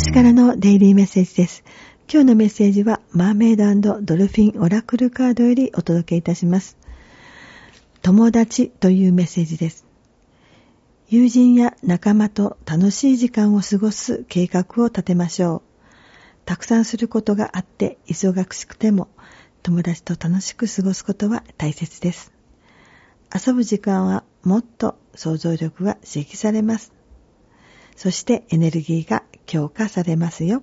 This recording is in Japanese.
師からのデイリーメッセージです。今日のメッセージはマーメイドドルフィンオラクルカードよりお届けいたします。友達というメッセージです。友人や仲間と楽しい時間を過ごす計画を立てましょう。たくさんすることがあって忙しくても友達と楽しく過ごすことは大切です。遊ぶ時間はもっと想像力が刺激されます。そしてエネルギーが強化されますよ。